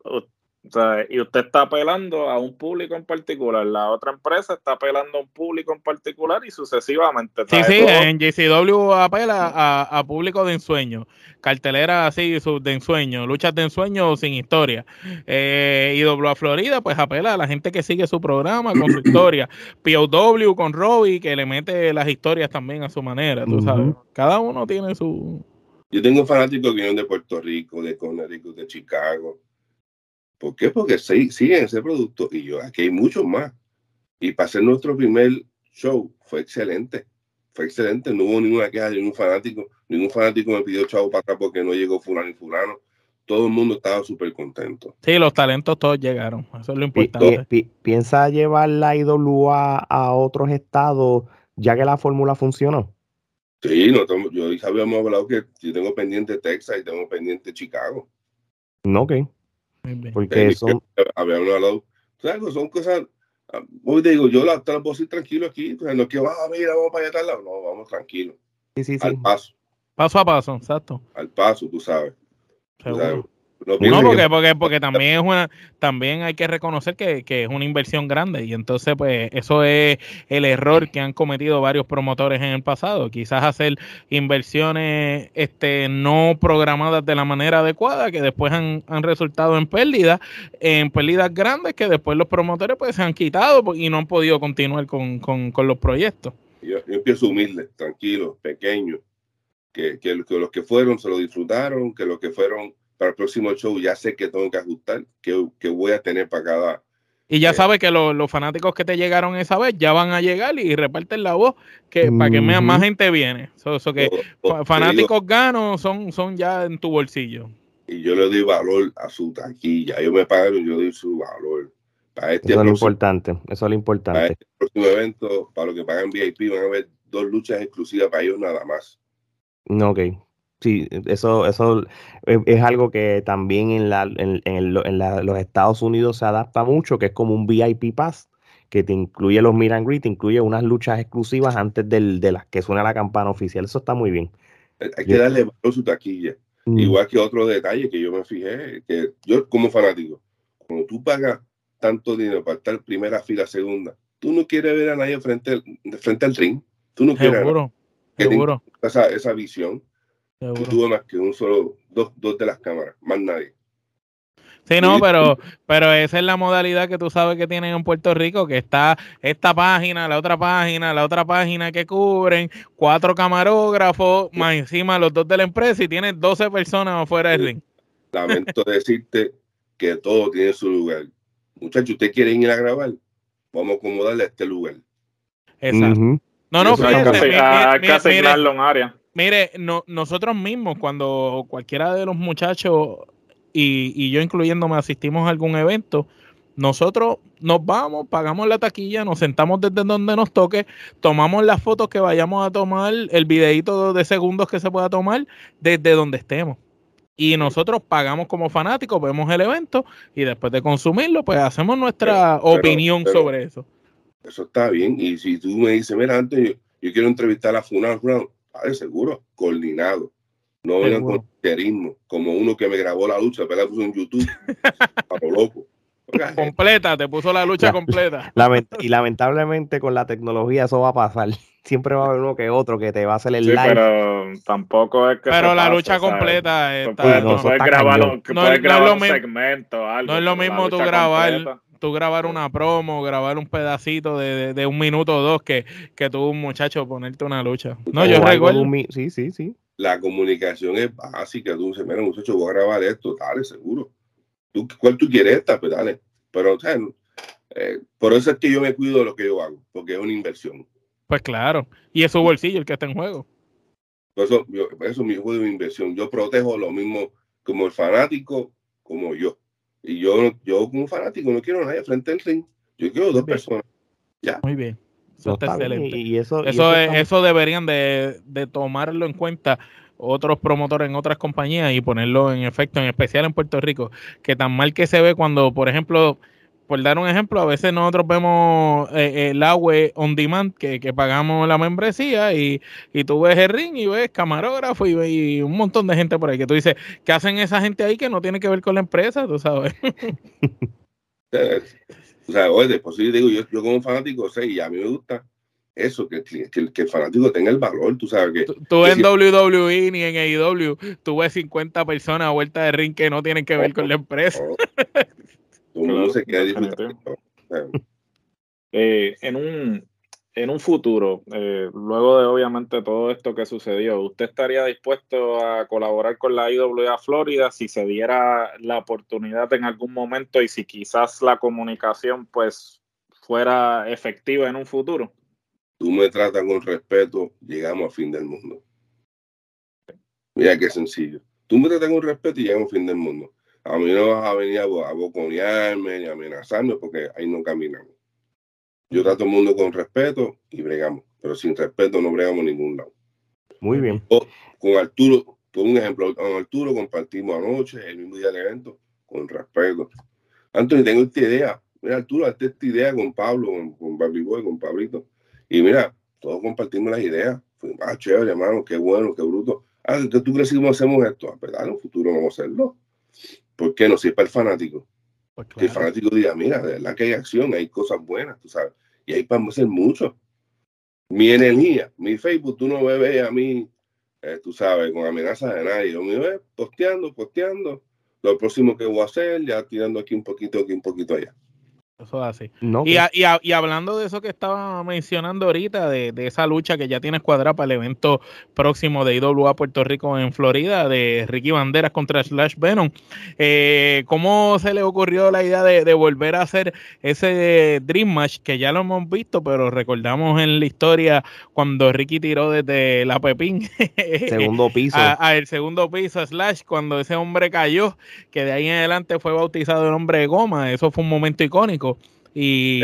y usted está apelando a un público en particular, la otra empresa está apelando a un público en particular y sucesivamente. Sí, sí, en JCW apela a, público de ensueño, cartelera así de ensueño, luchas de ensueño sin historia. Eh, y W Florida pues apela a la gente que sigue su programa con su historia. POW con Robbie que le mete las historias también a su manera, tú sabes. Cada uno tiene su... Yo tengo fanáticos que vienen de Puerto Rico, de Connecticut, de Chicago ¿Por qué? Porque siguen ese producto y yo, aquí hay muchos más. Y para hacer nuestro primer show fue excelente. Fue excelente, no hubo ninguna queja de ningún fanático. Ningún fanático me pidió chavo para acá porque no llegó fulano y fulano. Todo el mundo estaba súper contento. Sí, los talentos todos llegaron. Eso es lo importante. ¿Piensa llevar la IWA a otros estados ya que la fórmula funcionó? Sí, no, yo habíamos hablado que yo tengo pendiente Texas y tengo pendiente Chicago. No, ok. Porque son. son cosas. Ah, hoy digo, yo la, la puedo decir tranquilo aquí. no es que, ah, mira, vamos para allá tal lado. No, vamos tranquilo. Sí, sí, Al paso. Paso a paso, exacto. Al paso, tú sabes. No, porque, porque, porque también es una, también hay que reconocer que, es una inversión grande. Y entonces pues eso es el error que han cometido varios promotores en el pasado, quizás hacer inversiones este no programadas de la manera adecuada que después han, resultado en pérdidas, en pérdidas grandes que después los promotores pues se han quitado y no han podido continuar con, los proyectos. Yo, yo empiezo humilde, tranquilo, pequeño, que, que los que fueron se lo disfrutaron, que los que fueron para el próximo show ya sé que tengo que ajustar, que, que voy a tener para cada... Y ya eh, sabes que los fanáticos que te llegaron esa vez ya van a llegar y reparten la voz que para que más gente viene. Eso que fanáticos ganos son, son ya en tu bolsillo. Y yo le doy valor a su taquilla. Ellos me pagaron, yo doy su valor. Para este eso es lo importante. Eso es lo importante. Para este próximo evento, para los que pagan VIP, van a haber dos luchas exclusivas para ellos nada más. Ok. Sí, eso, eso es, algo que también en, la, en, en, los Estados Unidos se adapta mucho, que es como un VIP Pass, que te incluye los Miran and te incluye unas luchas exclusivas antes del, de las que suena la campana oficial. Eso está muy bien. Hay que darle valor a su taquilla. Mm. Igual que otro detalle que yo me fijé, que yo como fanático, cuando tú pagas tanto dinero para estar primera fila, segunda, tú no quieres ver a nadie frente al, frente al ring. Tú no quieres seguro, seguro. Esa, esa visión tuvo más que un solo, dos, dos de las cámaras, más nadie. Sí, no, pero, pero esa es la modalidad que tú sabes que tienen en Puerto Rico, que está esta página, la otra página, la otra página que cubren, cuatro camarógrafos, más encima los dos de la empresa y tienes 12 personas afuera del ring. Lamento decirte que todo tiene su lugar. Muchachos, ¿ustedes quieren ir a grabar? Vamos a acomodarle a este lugar. Exacto. No, no, hay que asignarlo en área. Mire, no, nosotros mismos, cuando cualquiera de los muchachos y, yo incluyéndome asistimos a algún evento, nosotros nos vamos, pagamos la taquilla, nos sentamos desde donde nos toque, tomamos las fotos que vayamos a tomar, el videito de segundos que se pueda tomar desde donde estemos. Y nosotros pagamos como fanáticos, vemos el evento y después de consumirlo, pues hacemos nuestra opinión sobre eso. Eso está bien. Y si tú me dices, mira, antes yo, quiero entrevistar a Funal, seguro, coordinado. No vengan con ritmo, como uno que me grabó la lucha, pero la puso en YouTube, a lo loco. Completa, te puso la lucha completa. y lamentablemente con la tecnología eso va a pasar. Siempre va a haber uno que otro que te va a hacer el sí, live. Pero tampoco es que. Pero la lucha completa está. No, puedes grabar, no, grabar un segmento, algo, No es lo mismo tú grabar tú grabar una promo, grabar un pedacito de, de, un minuto o dos que, que tú, un muchacho, ponerte una lucha. No, yo recuerdo. Sí, sí, sí. La comunicación es básica. Tú dices, mira, muchacho, voy a grabar esto, dale, seguro. ¿Tú, ¿Cuál tú quieres esta? Pues dale. Pero, o sea, eh, por eso es que yo me cuido de lo que yo hago, porque es una inversión. Pues claro. Y es su bolsillo el que está en juego. Por eso, yo, por eso mi juego de inversión. Yo protejo lo mismo como el fanático, como yo. Y yo, yo como fanático no quiero a nadie frente al ring. Yo quiero dos personas. Ya. Muy bien. Eso está excelente. Y eso, eso, eso deberían de, de, tomarlo en cuenta otros promotores en otras compañías y ponerlo en efecto, en especial en Puerto Rico, que tan mal que se ve cuando, por ejemplo, por dar un ejemplo, a veces nosotros vemos eh, el agua on demand que, pagamos la membresía y, y, tú ves el ring y ves camarógrafo y, un montón de gente por ahí que tú dices, ¿qué hacen esa gente ahí que no tiene que ver con la empresa? Tú sabes. o sea, oye, yo digo, yo, yo como fanático sé y a mí me gusta eso, que, que, que, el fanático tenga el valor, tú sabes que... Tú, en WWE ni en AEW, tú ves 50 personas a vuelta de ring que no tienen que ver con la empresa. no se queda eh, en, un, en un futuro, eh, luego de obviamente todo esto que sucedió, ¿usted estaría dispuesto a colaborar con la IWA Florida si se diera la oportunidad en algún momento y si quizás la comunicación pues fuera efectiva en un futuro? tú me tratas con respeto, llegamos a fin del mundo. Mira qué sencillo. Tú me tratas con respeto y llegamos a fin del mundo. A mí no vas a venir a, boconearme ni a amenazarme porque ahí no caminamos. Yo trato el mundo con respeto y bregamos, pero sin respeto no bregamos ningún lado. Muy bien. con Arturo, por un ejemplo, con Arturo compartimos anoche, el mismo día del evento, con respeto. Antonio, tengo esta idea. Mira, Arturo, hazte esta idea con Pablo, con, con Boy, con Pablito. Y mira, todos compartimos las ideas. Fue, ah, chévere, hermano, qué bueno, qué bruto. Ah, entonces tú crees que hacemos esto. Ah, ¿verdad? En un futuro vamos a hacerlo. ¿Por qué no? Si es para el fanático. Pues que el fanático diga, mira, de verdad que hay acción, hay cosas buenas, tú sabes. Y ahí podemos hacer mucho. Mi energía, mi Facebook, tú no me ves a mí, eh, tú sabes, con amenazas de nadie. Yo me ves posteando, posteando. Lo próximo que voy a hacer, ya tirando aquí un poquito, aquí un poquito allá. Eso es así. y, y, hablando de eso que estaba mencionando ahorita, de, esa lucha que ya tienes cuadrada para el evento próximo de IWA Puerto Rico en Florida, de Ricky Banderas contra Slash Venom, eh, ¿cómo se le ocurrió la idea de, volver a hacer ese Dream Match que ya lo hemos visto, pero recordamos en la historia cuando Ricky tiró desde la Pepín segundo piso a, el segundo piso Slash cuando ese hombre cayó, que de ahí en adelante fue bautizado el hombre de goma, eso fue un momento icónico. Y,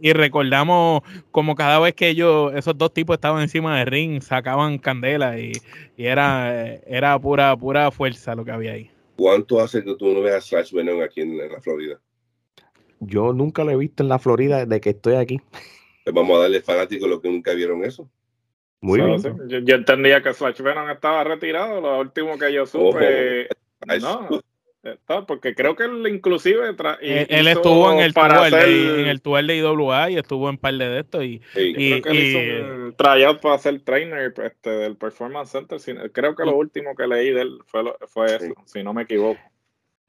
y, recordamos como cada vez que ellos, esos dos tipos estaban encima del ring, sacaban candela y, era, era pura, pura fuerza lo que había ahí. ¿Cuánto hace que tú no veas Slash Venom aquí en, la Florida? Yo nunca lo he visto en la Florida desde que estoy aquí. Pues vamos a darle fanáticos los que nunca vieron eso. Muy bien. Yo, entendía que Slash Venom estaba retirado, lo último que yo supe. no, porque creo que él inclusive él, estuvo en el, para tour, en el tour de IWA y estuvo en par de esto y, y, creo que hizo un tryout para ser trainer este, del Performance Center creo que lo último que leí de él fue, fue eso si no me equivoco.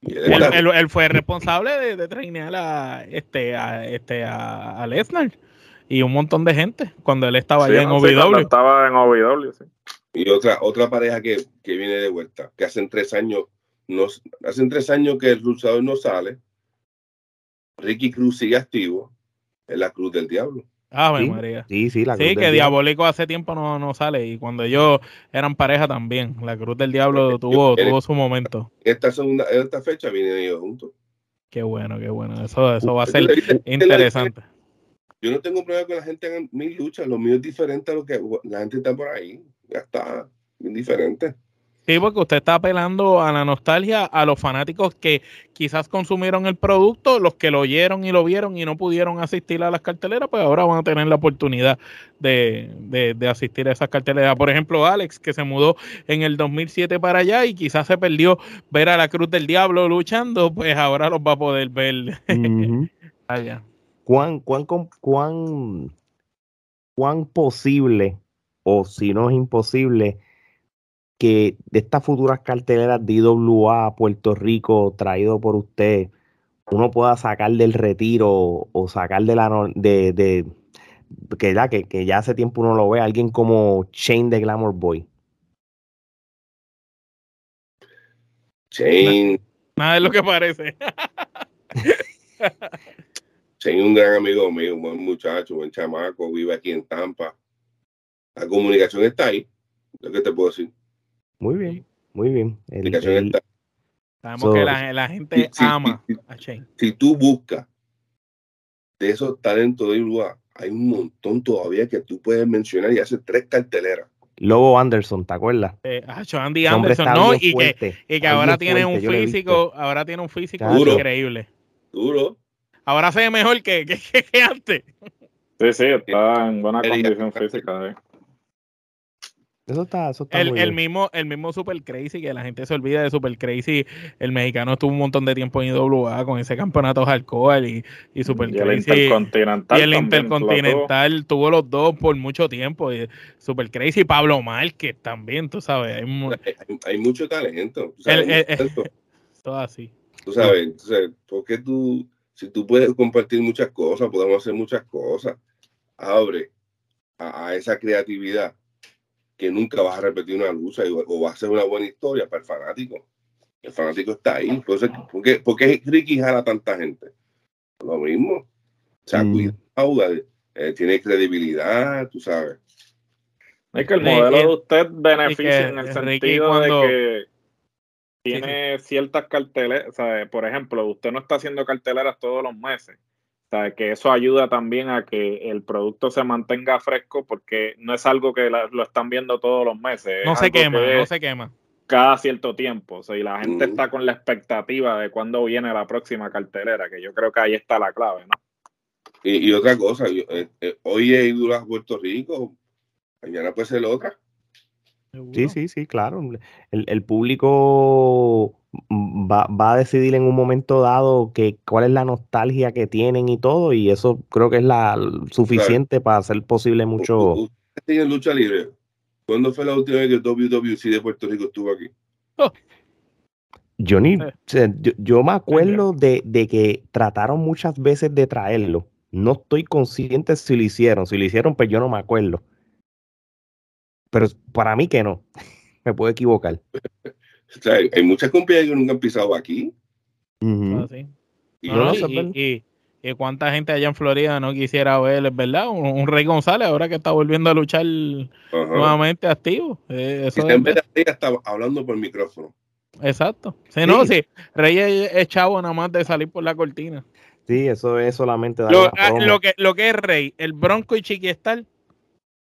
Él, fue responsable de, de trainear a este a este a, Lesnar y un montón de gente cuando él estaba allá en OVW estaba en OVW sí. y otra otra pareja que, que viene de vuelta que hacen tres años no, hace tres años que el luchador no sale. Ricky Cruz sigue activo en la Cruz del Diablo. Ah, sí, María. Sí, sí, la Cruz Sí, que Diabólico hace tiempo no, no, sale y cuando ellos eran pareja también. La Cruz del Diablo tuvo, tuvo su momento. Esta segunda, esta fecha vienen ellos juntos. Qué bueno, qué bueno. Eso, eso va a ser interesante. Yo no tengo problema con la gente en mi lucha. Lo mío es diferente a lo que la gente está por ahí. Ya está, bien diferente. Sí, porque usted está apelando a la nostalgia a los fanáticos que quizás consumieron el producto, los que lo oyeron y lo vieron y no pudieron asistir a las carteleras, pues ahora van a tener la oportunidad de, asistir a esas carteleras. Por ejemplo, Alex, que se mudó en el 2007 para allá y quizás se perdió ver a la Cruz del Diablo luchando, pues ahora los va a poder ver allá. ¿Cuán, cuán, cuán, cuán posible, o si no es imposible, que de estas futuras carteleras de IWA Puerto Rico traído por usted, uno pueda sacar del retiro o sacar de la de, de que ya que, que, ya hace tiempo uno lo ve, alguien como Shane de Glamour Boy. Shane. Nada de lo que parece. Shane un gran amigo mío, un buen muchacho, buen chamaco, vive aquí en Tampa. La comunicación está ahí, lo que te puedo decir. Muy bien, muy bien. Sabemos que la, gente ama a Shane. Si tú buscas de esos talentos de Uruguay, hay un montón todavía que tú puedes mencionar y hace tres carteleras. Lobo Anderson, ¿te acuerdas? Eh, ah, Andy Anderson, no, y que, y que ahora tiene un físico, ahora tiene un físico increíble. Duro. ahora se ve mejor que, que, que antes. Sí, sí, está en buena condición física. Eh. Eso está, eso está El, muy el bien. mismo, el mismo Super Crazy, que la gente se olvida de Super Crazy. El mexicano estuvo un montón de tiempo en IWA con ese campeonato hardcore y, y Super Y el Crazy. Intercontinental. Y el también, Intercontinental tuvo los dos por mucho tiempo. y Super Crazy y Pablo Márquez también, tú sabes. Hay Hay, hay mucho talento. tú sabes, El- el- mucho talento. todo así. Tú sabes, entonces, ¿por qué tú, si tú puedes compartir muchas cosas, podemos hacer muchas cosas, abre a, a esa creatividad que nunca vas a repetir una lucha y- o va a ser una buena historia para el fanático. El fanático está ahí. Entonces, ¿por qué, por qué Ricky jala a tanta gente? Lo mismo. O sea, Mm. cuidado, eh, tiene credibilidad, tú sabes. Es que el modelo de usted beneficia que en el Ricky sentido cuando- de que tiene ciertas carteleras, o sea, por ejemplo, usted no está haciendo carteleras todos los meses. Sea, que eso ayuda también a que el producto se mantenga fresco porque no es algo que la- lo están viendo todos los meses. es No se quema, que no es se quema. cada cierto tiempo. O sea, y la gente Mm. está con la expectativa de cuándo viene la próxima cartelera, que yo creo que ahí está la clave, ¿no? Y, y otra cosa, yo, eh, eh, hoy he ido a Puerto Rico, mañana puede ser otra. Sí, sí, sí, claro. El, el público va, va a decidir en un momento dado que cuál es la nostalgia que tienen y todo, y eso creo que es la suficiente para hacer posible mucho. U- tiene lucha libre. ¿Cuándo fue la última vez que WWC de Puerto Rico estuvo aquí? Yo ni, Eh. yo, yo me acuerdo de, de que trataron muchas veces de traerlo. No estoy consciente si lo hicieron. Si lo hicieron, pues yo no me acuerdo. Pero para mí que no. Me puedo equivocar. O sea, hay, muchas compañías que nunca han pisado aquí. Ujú. Así. Y No, no, no, eso es y, verdad. y- y cuánta gente allá en Florida no quisiera ver, es verdad, un, un Rey González ahora que está volviendo a luchar nuevamente activo. Eh, Y eso en es, vez de estaba hablando por micrófono. exacto. Sí, no, Sí. sí. Rey es, es chavo nada más de salir por la cortina. Sí, eso es solamente Lo, ah, lo que, lo que es Rey, el Bronco y Chiquistar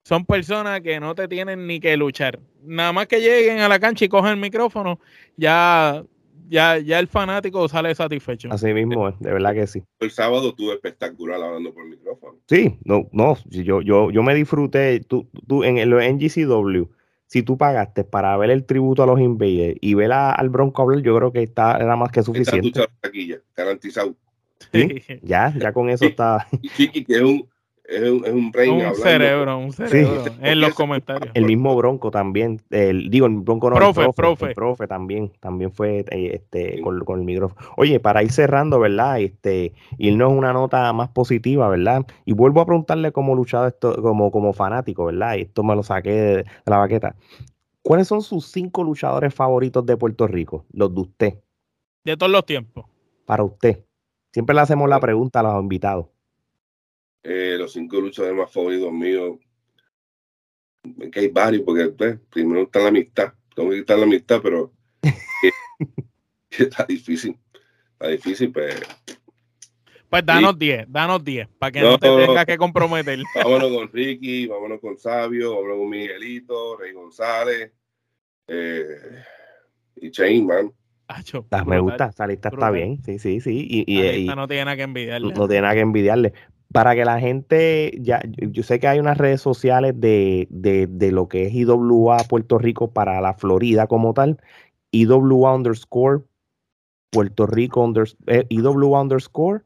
son personas que no te tienen ni que luchar. Nada más que lleguen a la cancha y cogen el micrófono, ya, ya, ya el fanático sale satisfecho. Así mismo es, de verdad que sí. El sábado tuve espectacular hablando por micrófono. Sí, no, no, yo, yo, yo me disfruté, tú, tú en el en GCW, si tú pagaste para ver el tributo a los Invaders y ver a- al Bronco hablar, yo creo que está, era más que suficiente. lucha taquilla, garantizado. Sí. Ya, ya con eso Sí. está. Y Chiqui, que es un, es un, es un brain un hablando. cerebro, un cerebro. Sí. En los comentarios. El mismo Bronco también, el, digo, el Bronco no, el Profe, profe, profe. el profe también, también fue eh, este, con, con el micrófono. Oye, para ir cerrando, ¿verdad? Este, irnos a una nota más positiva, ¿verdad? Y vuelvo a preguntarle como luchado esto, como, como fanático, ¿verdad? Y esto me lo saqué de, de la baqueta. ¿Cuáles son sus cinco luchadores favoritos de Puerto Rico? Los de usted, De todos los tiempos. para usted. Siempre le hacemos la pregunta a los invitados. Eh, los cinco luchadores más favoritos míos. Que hay varios, porque pues, primero está la amistad. Tengo que quitar la amistad, pero eh, está difícil. Está difícil, pues. Pues danos 10, danos 10, para que no, No, te no. tengas que comprometer. Vámonos con Ricky, vámonos con Sabio, vámonos con Miguelito, Rey González eh, y Chain, man. Acho, Ah, me gusta, esa lista está bien, sí, sí, sí. Y, y- La y- lista no tiene nada que envidiarle. no tiene nada que envidiarle. Para que la gente, ya, yo yo sé que hay unas redes sociales de, de, de lo que es IWA Puerto Rico para la Florida como tal, IWA underscore Puerto Rico unders- eh, IWA underscore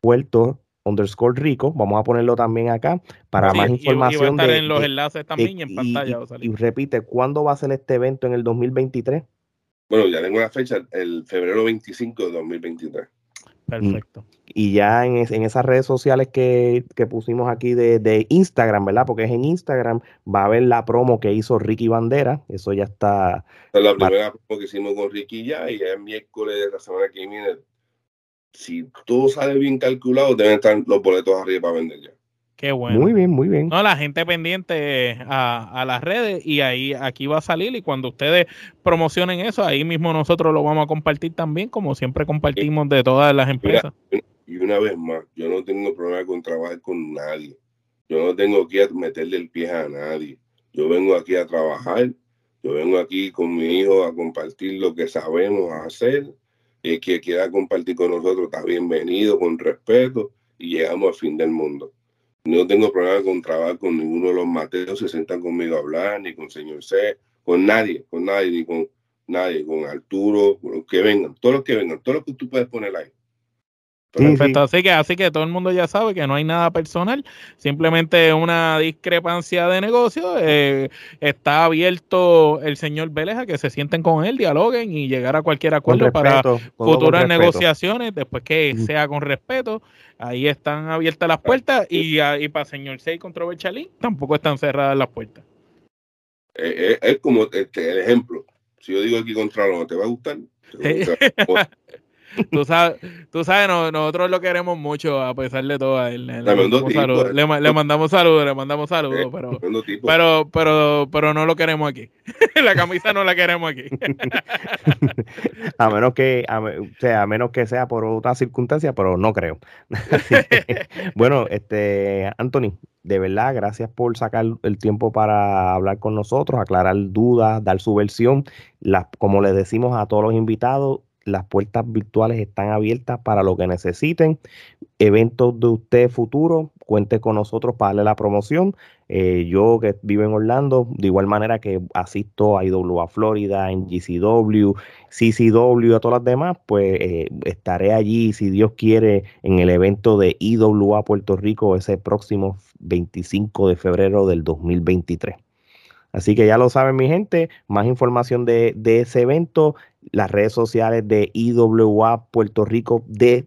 Puerto underscore Rico, vamos a ponerlo también acá para Sí, más y- y va a información. estar de- en los de- enlaces de- también y en y- pantalla y- va a salir. y repite, ¿cuándo va a ser este evento en el 2023? Bueno, ya tengo una fecha, el febrero 25 de 2023. Perfecto. Y ya en, es- en esas redes sociales que, que pusimos aquí de, de Instagram, ¿verdad? Porque es en Instagram, va a haber la promo que hizo Ricky Bandera. Eso ya está. Esta es la primera promo que hicimos con Ricky ya y ya es miércoles de la semana que viene. Si todo sale bien calculado, deben estar los boletos arriba para vender ya. Qué bueno. Muy bien, muy bien. No, la gente pendiente a, a las redes y ahí aquí va a salir y cuando ustedes promocionen eso, ahí mismo nosotros lo vamos a compartir también, como siempre compartimos de todas las empresas. Y una vez más, yo no tengo problema con trabajar con nadie. Yo no tengo que meterle el pie a nadie. Yo vengo aquí a trabajar. Yo vengo aquí con mi hijo a compartir lo que sabemos hacer. El que quiera compartir con nosotros está bienvenido, con respeto, y llegamos al fin del mundo. No tengo problema con trabajar con ninguno de los Mateos, se sientan conmigo a hablar, ni con señor C, con nadie, con nadie, ni con nadie, con Arturo, con los que vengan, todos los que vengan, todos los que tú puedes poner ahí. Perfecto, así que así que todo el mundo ya sabe que no hay nada personal, simplemente una discrepancia de negocio. Eh, está abierto el señor Vélez a que se sienten con él, dialoguen y llegar a cualquier acuerdo para futuras negociaciones, después que sea con respeto. Ahí están abiertas las puertas y, y para señor Sei contra Bechalín tampoco están cerradas las puertas. Eh, eh, es como este, el ejemplo. Si yo digo aquí contra no te va a gustar. tú sabes, tú sabes nosotros lo queremos mucho a pesar de todo. Le, le, mandamos, saludos, le, mandamos saludos, le mandamos saludos, pero, pero, pero, pero no lo queremos aquí. la camisa no la queremos aquí. a menos que, a, sea, a menos que sea por otra circunstancia, pero no creo. bueno, este, Anthony, de verdad, gracias por sacar el tiempo para hablar con nosotros, aclarar dudas, dar su versión. Como le decimos a todos los invitados, las puertas virtuales están abiertas para lo que necesiten. Eventos de usted futuro, cuente con nosotros para darle la promoción. Eh, yo que vivo en Orlando, de igual manera que asisto a IWA Florida, en GCW, CCW, a todas las demás, pues eh, estaré allí, si Dios quiere, en el evento de IWA Puerto Rico ese próximo 25 de febrero del 2023. Así que ya lo saben mi gente, más información de, de ese evento las redes sociales de IWA Puerto Rico de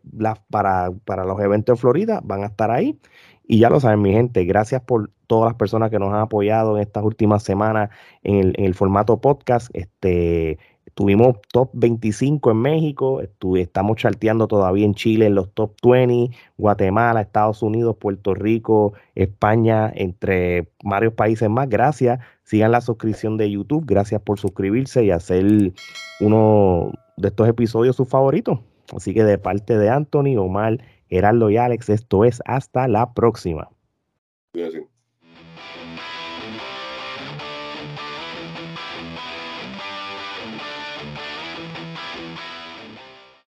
para, para los eventos de Florida van a estar ahí. Y ya lo saben, mi gente, gracias por todas las personas que nos han apoyado en estas últimas semanas en el, en el formato podcast. Este, Tuvimos top 25 en México, estamos charteando todavía en Chile en los top 20, Guatemala, Estados Unidos, Puerto Rico, España, entre varios países más. Gracias. Sigan la suscripción de YouTube. Gracias por suscribirse y hacer uno de estos episodios sus favoritos. Así que de parte de Anthony, Omar, Geraldo y Alex, esto es hasta la próxima. Gracias.